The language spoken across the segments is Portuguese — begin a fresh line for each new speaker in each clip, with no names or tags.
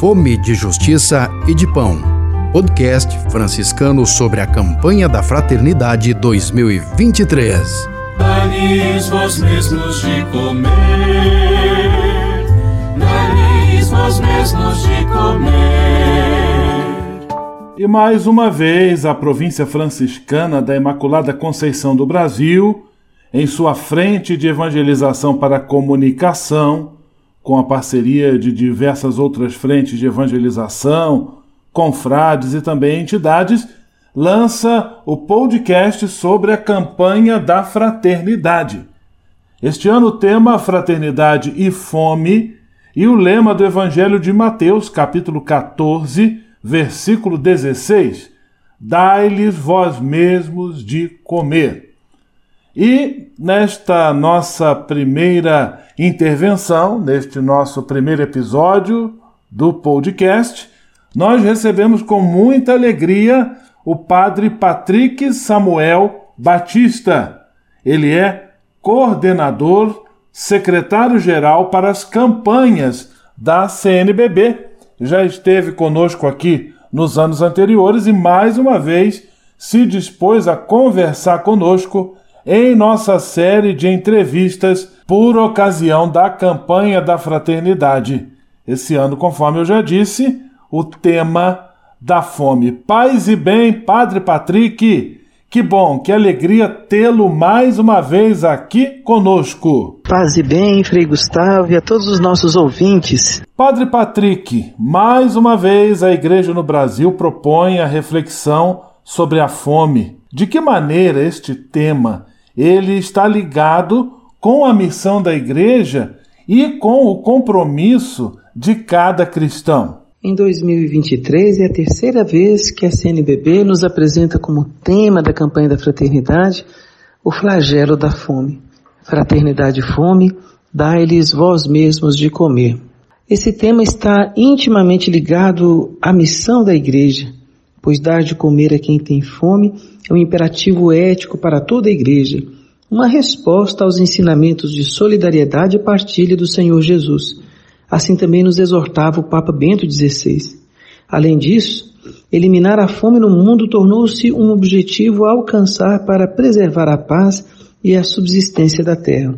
Fome de Justiça e de Pão. Podcast franciscano sobre a campanha da Fraternidade 2023.
Dai-lhes vós mesmos de comer, dai-lhes vós mesmos de comer.
E mais uma vez, a província franciscana da Imaculada Conceição do Brasil, em sua frente de evangelização para a comunicação, com a parceria de diversas outras frentes de evangelização, confrades e também entidades, lança o podcast sobre a campanha da fraternidade. Este ano o tema Fraternidade e Fome e o lema do Evangelho de Mateus, capítulo 14, versículo 16: Dai-lhes vós mesmos de comer. E nesta nossa primeira intervenção, neste nosso primeiro episódio do podcast, nós recebemos com muita alegria o padre Patrick Samuel Batista. Ele é coordenador, secretário-geral para as campanhas da CNBB. Já esteve conosco aqui nos anos anteriores e mais uma vez se dispôs a conversar conosco em nossa série de entrevistas por ocasião da campanha da fraternidade. Esse ano, conforme eu já disse, o tema da fome. Paz e bem, Padre Patrick. Que bom, que alegria tê-lo mais uma vez aqui conosco.
Paz e bem, Frei Gustavo e a todos os nossos ouvintes.
Padre Patrick, mais uma vez a Igreja no Brasil propõe a reflexão sobre a fome. De que maneira este tema ele está ligado com a missão da Igreja e com o compromisso de cada cristão?
Em 2023 é a terceira vez que a CNBB nos apresenta como tema da campanha da fraternidade o flagelo da fome. Fraternidade e fome, dai-lhes vós mesmos de comer. Esse tema está intimamente ligado à missão da igreja, pois dar de comer a quem tem fome é um imperativo ético para toda a igreja, uma resposta aos ensinamentos de solidariedade e partilha do Senhor Jesus Assim também nos exortava o Papa Bento XVI. Além disso, eliminar a fome no mundo tornou-se um objetivo a alcançar para preservar a paz e a subsistência da terra.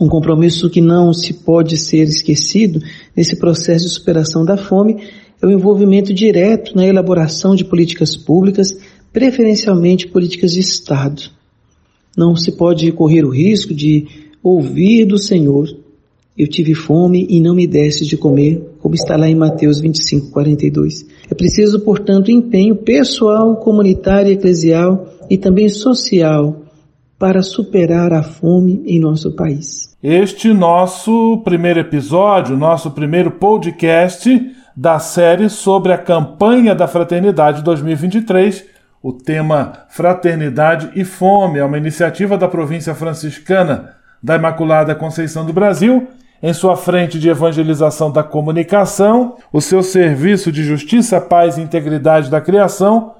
Um compromisso que não se pode ser esquecido nesse processo de superação da fome é o envolvimento direto na elaboração de políticas públicas, preferencialmente políticas de Estado. Não se pode correr o risco de ouvir do Senhor eu tive fome e não me deste de comer, como está lá em Mateus 25, 42. É preciso, portanto, empenho pessoal, comunitário, eclesial e também social para superar a fome em nosso país.
Este nosso primeiro episódio, nosso primeiro podcast da série sobre a campanha da Fraternidade 2023, o tema Fraternidade e Fome, é uma iniciativa da província franciscana da Imaculada Conceição do Brasil em sua frente de evangelização da comunicação, o seu serviço de justiça, paz e integridade da criação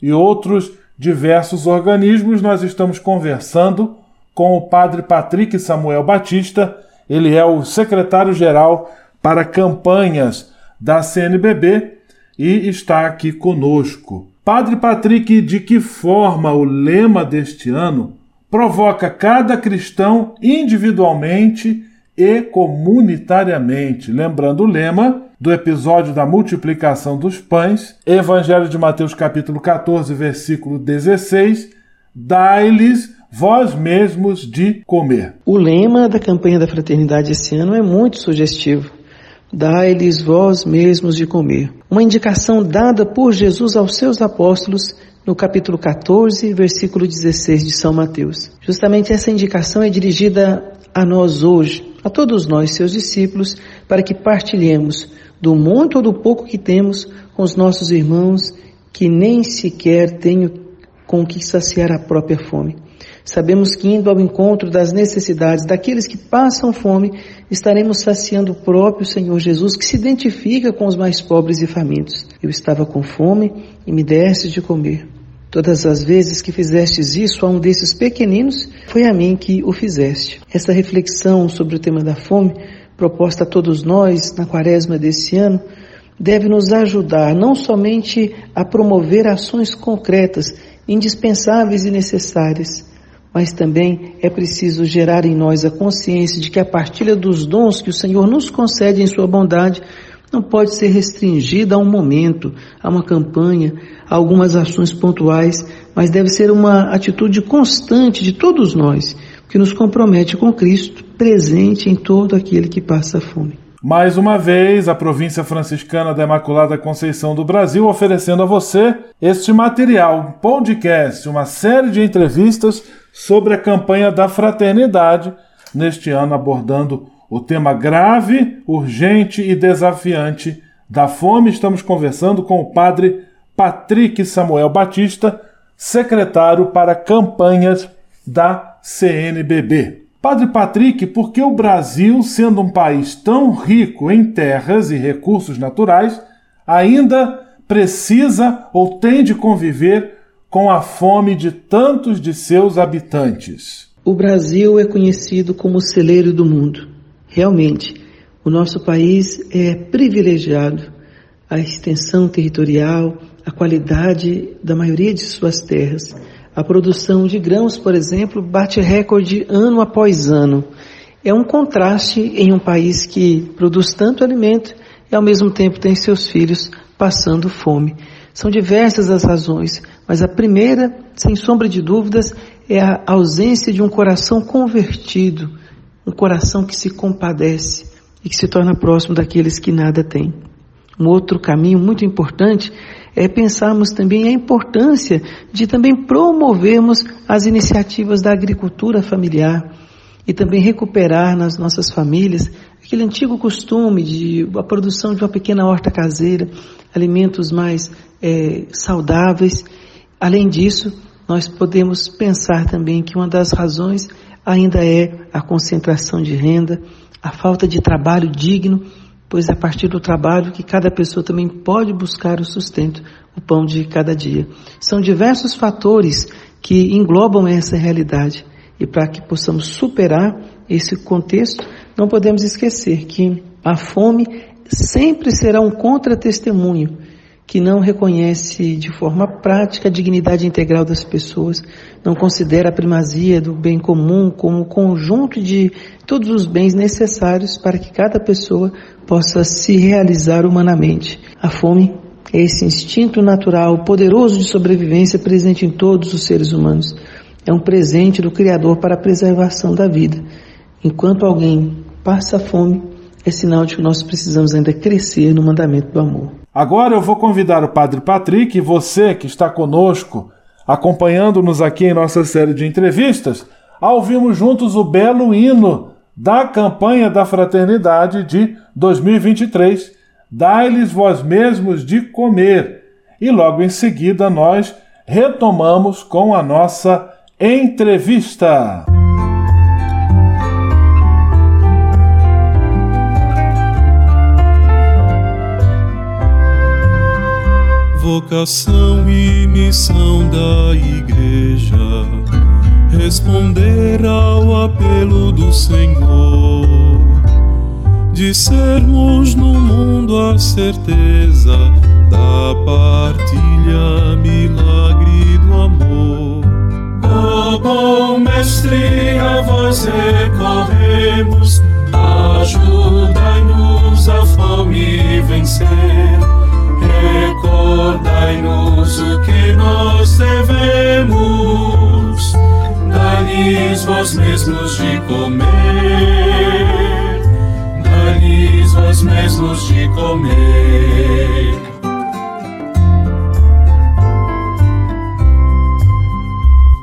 e outros diversos organismos, nós estamos conversando com o padre Patrick Samuel Batista, ele é o secretário-geral para campanhas da CNBB e está aqui conosco. Padre Patrick, de que forma o lema deste ano provoca cada cristão individualmente e comunitariamente. Lembrando o lema do episódio da multiplicação dos pães, Evangelho de Mateus capítulo 14, versículo 16, dai-lhes vós mesmos de comer.
O lema da campanha da fraternidade esse ano é muito sugestivo. Dai-lhes vós mesmos de comer. Uma indicação dada por Jesus aos seus apóstolos no capítulo 14, versículo 16 de São Mateus. Justamente essa indicação é dirigida a nós hoje, a todos nós, seus discípulos, para que partilhemos do muito ou do pouco que temos com os nossos irmãos que nem sequer têm com que saciar a própria fome. Sabemos que indo ao encontro das necessidades daqueles que passam fome, estaremos saciando o próprio Senhor Jesus, que se identifica com os mais pobres e famintos. Eu estava com fome e me deste de comer. Todas as vezes que fizestes isso a um desses pequeninos, foi a mim que o fizeste. Essa reflexão sobre o tema da fome, proposta a todos nós na quaresma desse ano, deve nos ajudar não somente a promover ações concretas, indispensáveis e necessárias, mas também é preciso gerar em nós a consciência de que a partilha dos dons que o Senhor nos concede em Sua bondade não pode ser restringida a um momento, a uma campanha, a algumas ações pontuais, mas deve ser uma atitude constante de todos nós, que nos compromete com Cristo, presente em todo aquele que passa fome.
Mais uma vez, a província franciscana da Imaculada Conceição do Brasil oferecendo a você este material, podcast, uma série de entrevistas sobre a campanha da fraternidade, neste ano abordando o tema grave, urgente e desafiante da fome. Estamos conversando com o padre Patrick Samuel Batista, secretário para campanhas da CNBB. Padre Patrick, por que o Brasil, sendo um país tão rico em terras e recursos naturais, ainda precisa ou tem de conviver com a fome de tantos de seus habitantes?
O Brasil é conhecido como o celeiro do mundo. Realmente, o nosso país é privilegiado. A extensão territorial, a qualidade da maioria de suas terras a produção de grãos, por exemplo, bate recorde ano após ano. É um contraste em um país que produz tanto alimento e ao mesmo tempo tem seus filhos passando fome. São diversas as razões, mas a primeira, sem sombra de dúvidas, é a ausência de um coração convertido, um coração que se compadece e que se torna próximo daqueles que nada têm. Um outro caminho muito importante é pensarmos também a importância de também promovermos as iniciativas da agricultura familiar e também recuperar nas nossas famílias aquele antigo costume de a produção de uma pequena horta caseira, alimentos mais é, saudáveis. Além disso, nós podemos pensar também que uma das razões ainda é a concentração de renda, a falta de trabalho digno pois é a partir do trabalho que cada pessoa também pode buscar o sustento, o pão de cada dia. São diversos fatores que englobam essa realidade. E para que possamos superar esse contexto, não podemos esquecer que a fome sempre será um contra-testemunho que não reconhece de forma prática a dignidade integral das pessoas, não considera a primazia do bem comum como conjunto de todos os bens necessários para que cada pessoa possa se realizar humanamente. A fome é esse instinto natural, poderoso de sobrevivência presente em todos os seres humanos. É um presente do Criador para a preservação da vida. Enquanto alguém passa fome, é sinal de que nós precisamos ainda crescer no mandamento do amor.
Agora eu vou convidar o Padre Patrick e você que está conosco, acompanhando-nos aqui em nossa série de entrevistas, a ouvirmos juntos o belo hino da campanha da fraternidade de 2023, Dai-lhes vós mesmos de comer. E logo em seguida nós retomamos com a nossa entrevista.
Vocação e missão da Igreja, responder ao apelo do Senhor, de sermos no mundo a certeza da partilha, milagre do amor. Ó oh, bom Mestre, a vós recorremos, ajudai-nos a fome vencer Recordai-nos o que nós devemos, dai-lhes vós mesmos de comer, dai-lhes vós mesmos de comer.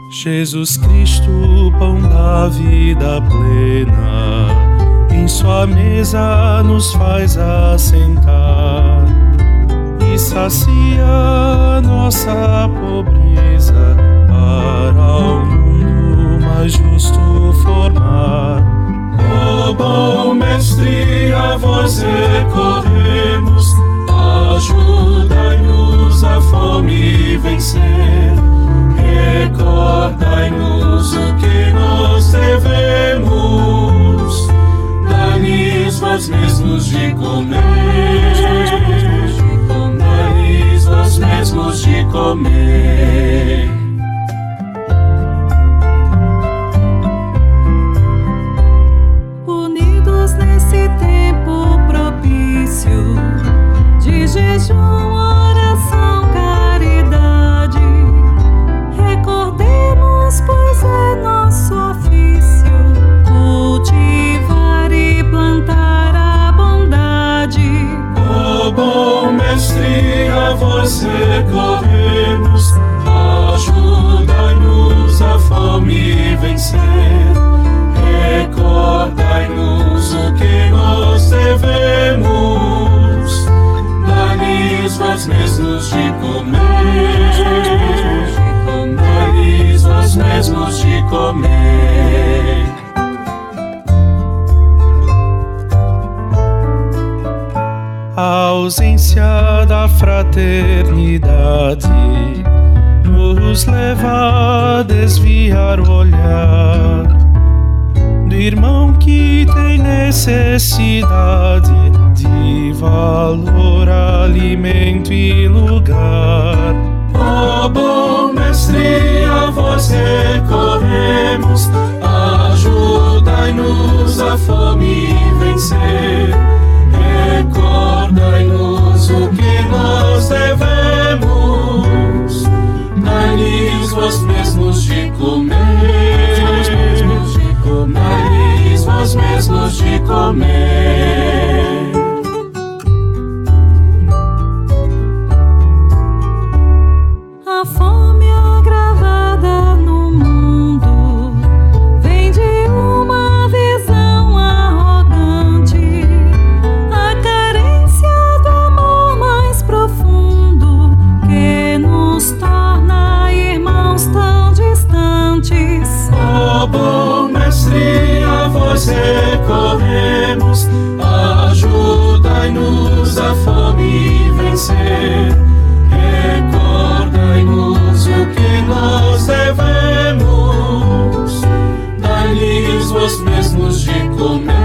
Jesus Cristo, pão da vida plena, em sua mesa nos faz assentar sacia nossa pobreza para o mundo mais justo formar. Ó oh, bom mestre, a vós recorremos, ajudai-nos a fome vencer. Recordai-nos o que nós devemos, dai-lhes vós mesmos de comer. nome. Unidos nesse tempo propício de jejum, oração, caridade, recordemos, pois é nosso ofício cultivar e plantar a bondade. Oh, bom mestre,
a você. A ausência da fraternidade nos leva a desviar o olhar do irmão que tem necessidade de valor, alimento e lugar.
Ó oh, bom mestre, a vós recorremos, ajudai-nos a fome vencer Recordai-nos o que nós devemos, dai-lhes vós mesmos de comer, dai-lhes vós mesmos de comer. Recorremos, ajudai-nos a fome vencer. Recordai-nos o que nós devemos, dai-lhes vós mesmos de comer,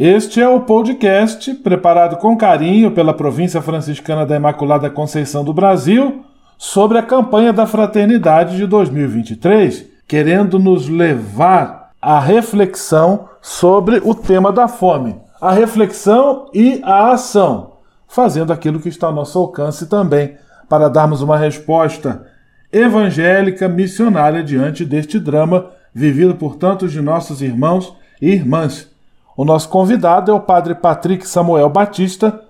Este é o podcast preparado com carinho pela Província Franciscana da Imaculada Conceição do Brasil sobre a campanha da Fraternidade de 2023, querendo nos levar à reflexão sobre o tema da fome, a reflexão e a ação, fazendo aquilo que está ao nosso alcance também, para darmos uma resposta evangélica missionária diante deste drama vivido por tantos de nossos irmãos e irmãs. O nosso convidado é o Padre Patrick Samuel Batista,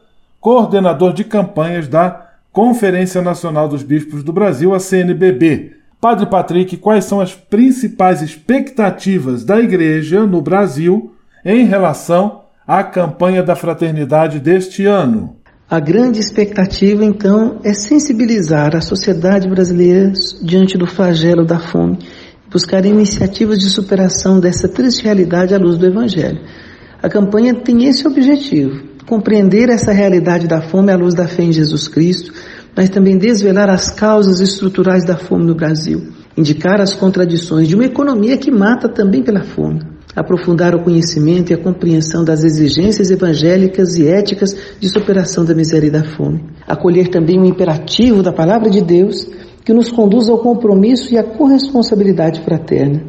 coordenador de campanhas da Conferência Nacional dos Bispos do Brasil, a CNBB, Padre Patrick, quais são as principais expectativas da Igreja no Brasil em relação à campanha da fraternidade deste ano?
A grande expectativa, então, é sensibilizar a sociedade brasileira diante do flagelo da fome, buscar iniciativas de superação dessa triste realidade à luz do Evangelho. A campanha tem esse objetivo: compreender essa realidade da fome à luz da fé em Jesus Cristo mas também desvelar as causas estruturais da fome no Brasil, indicar as contradições de uma economia que mata também pela fome, aprofundar o conhecimento e a compreensão das exigências evangélicas e éticas de superação da miséria e da fome, acolher também o imperativo da palavra de Deus que nos conduz ao compromisso e à corresponsabilidade fraterna,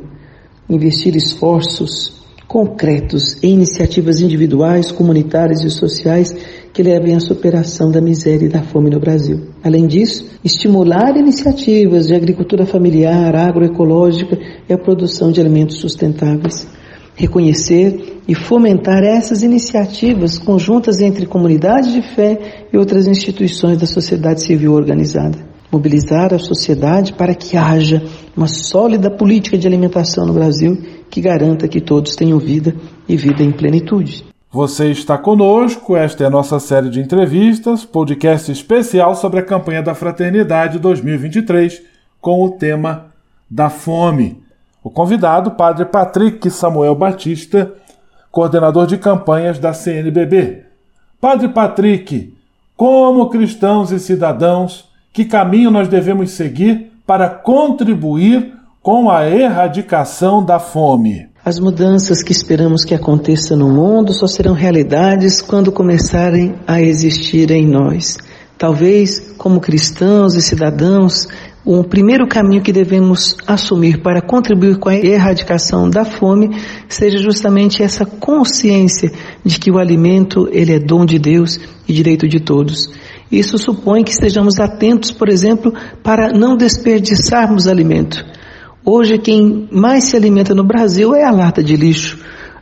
investir esforços concretos em iniciativas individuais, comunitárias e sociais que levem à superação da miséria e da fome no Brasil. Além disso, estimular iniciativas de agricultura familiar, agroecológica e a produção de alimentos sustentáveis. Reconhecer e fomentar essas iniciativas conjuntas entre comunidades de fé e outras instituições da sociedade civil organizada. Mobilizar a sociedade para que haja uma sólida política de alimentação no Brasil que garanta que todos tenham vida e vida em plenitude.
Você está conosco, esta é a nossa série de entrevistas, podcast especial sobre a campanha da Fraternidade 2023, com o tema da fome. O convidado, Padre Patrick Samuel Batista, coordenador de campanhas da CNBB. Padre Patrick, como cristãos e cidadãos, que caminho nós devemos seguir para contribuir com a erradicação da fome?
As mudanças que esperamos que aconteçam no mundo só serão realidades quando começarem a existir em nós. Talvez, como cristãos e cidadãos, o primeiro caminho que devemos assumir para contribuir com a erradicação da fome seja justamente essa consciência de que o alimento ele é dom de Deus e direito de todos. Isso supõe que estejamos atentos, por exemplo, para não desperdiçarmos alimento. Hoje quem mais se alimenta no Brasil é a lata de lixo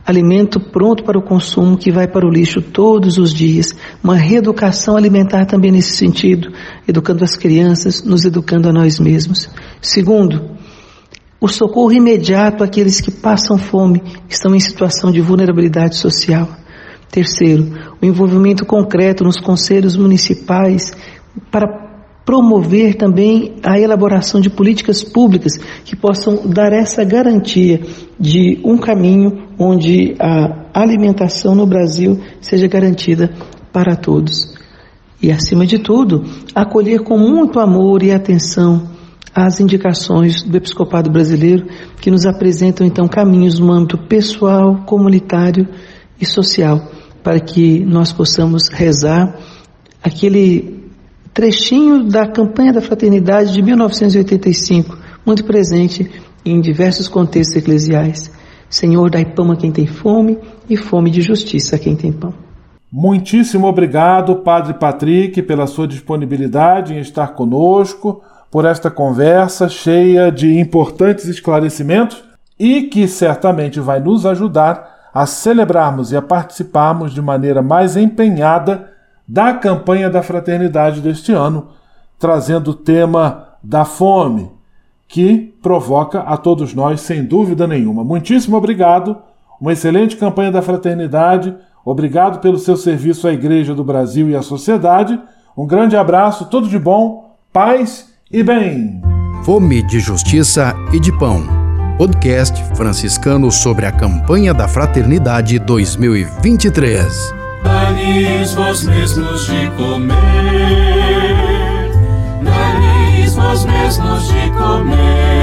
alimento pronto para o consumo que vai para o lixo todos os dias. Uma reeducação alimentar também nesse sentido, educando as crianças, nos educando a nós mesmos. Segundo, o socorro imediato àqueles que passam fome, estão em situação de vulnerabilidade social. Terceiro, o envolvimento concreto nos conselhos municipais para promover também a elaboração de políticas públicas que possam dar essa garantia de um caminho onde a alimentação no Brasil seja garantida para todos. E, acima de tudo, acolher com muito amor e atenção as indicações do Episcopado Brasileiro, que nos apresentam então caminhos no âmbito pessoal, comunitário e social, para que nós possamos rezar aquele trechinho da campanha da fraternidade de 1985, muito presente em diversos contextos eclesiais. Senhor, dai pão a quem tem fome e fome de justiça a quem tem pão.
Muitíssimo obrigado, Padre Patrick, pela sua disponibilidade em estar conosco, por esta conversa cheia de importantes esclarecimentos e que certamente vai nos ajudar a celebrarmos e a participarmos de maneira mais empenhada da campanha da fraternidade deste ano, trazendo o tema da fome, que provoca a todos nós, sem dúvida nenhuma. Muitíssimo obrigado, uma excelente campanha da fraternidade, obrigado pelo seu serviço à Igreja do Brasil e à sociedade. Um grande abraço, tudo de bom, paz e bem.
Fome de Justiça e de Pão. Podcast franciscano sobre a campanha da Fraternidade 2023
dai-lhes vós mesmos de comer, dai-lhes vós mesmos de comer.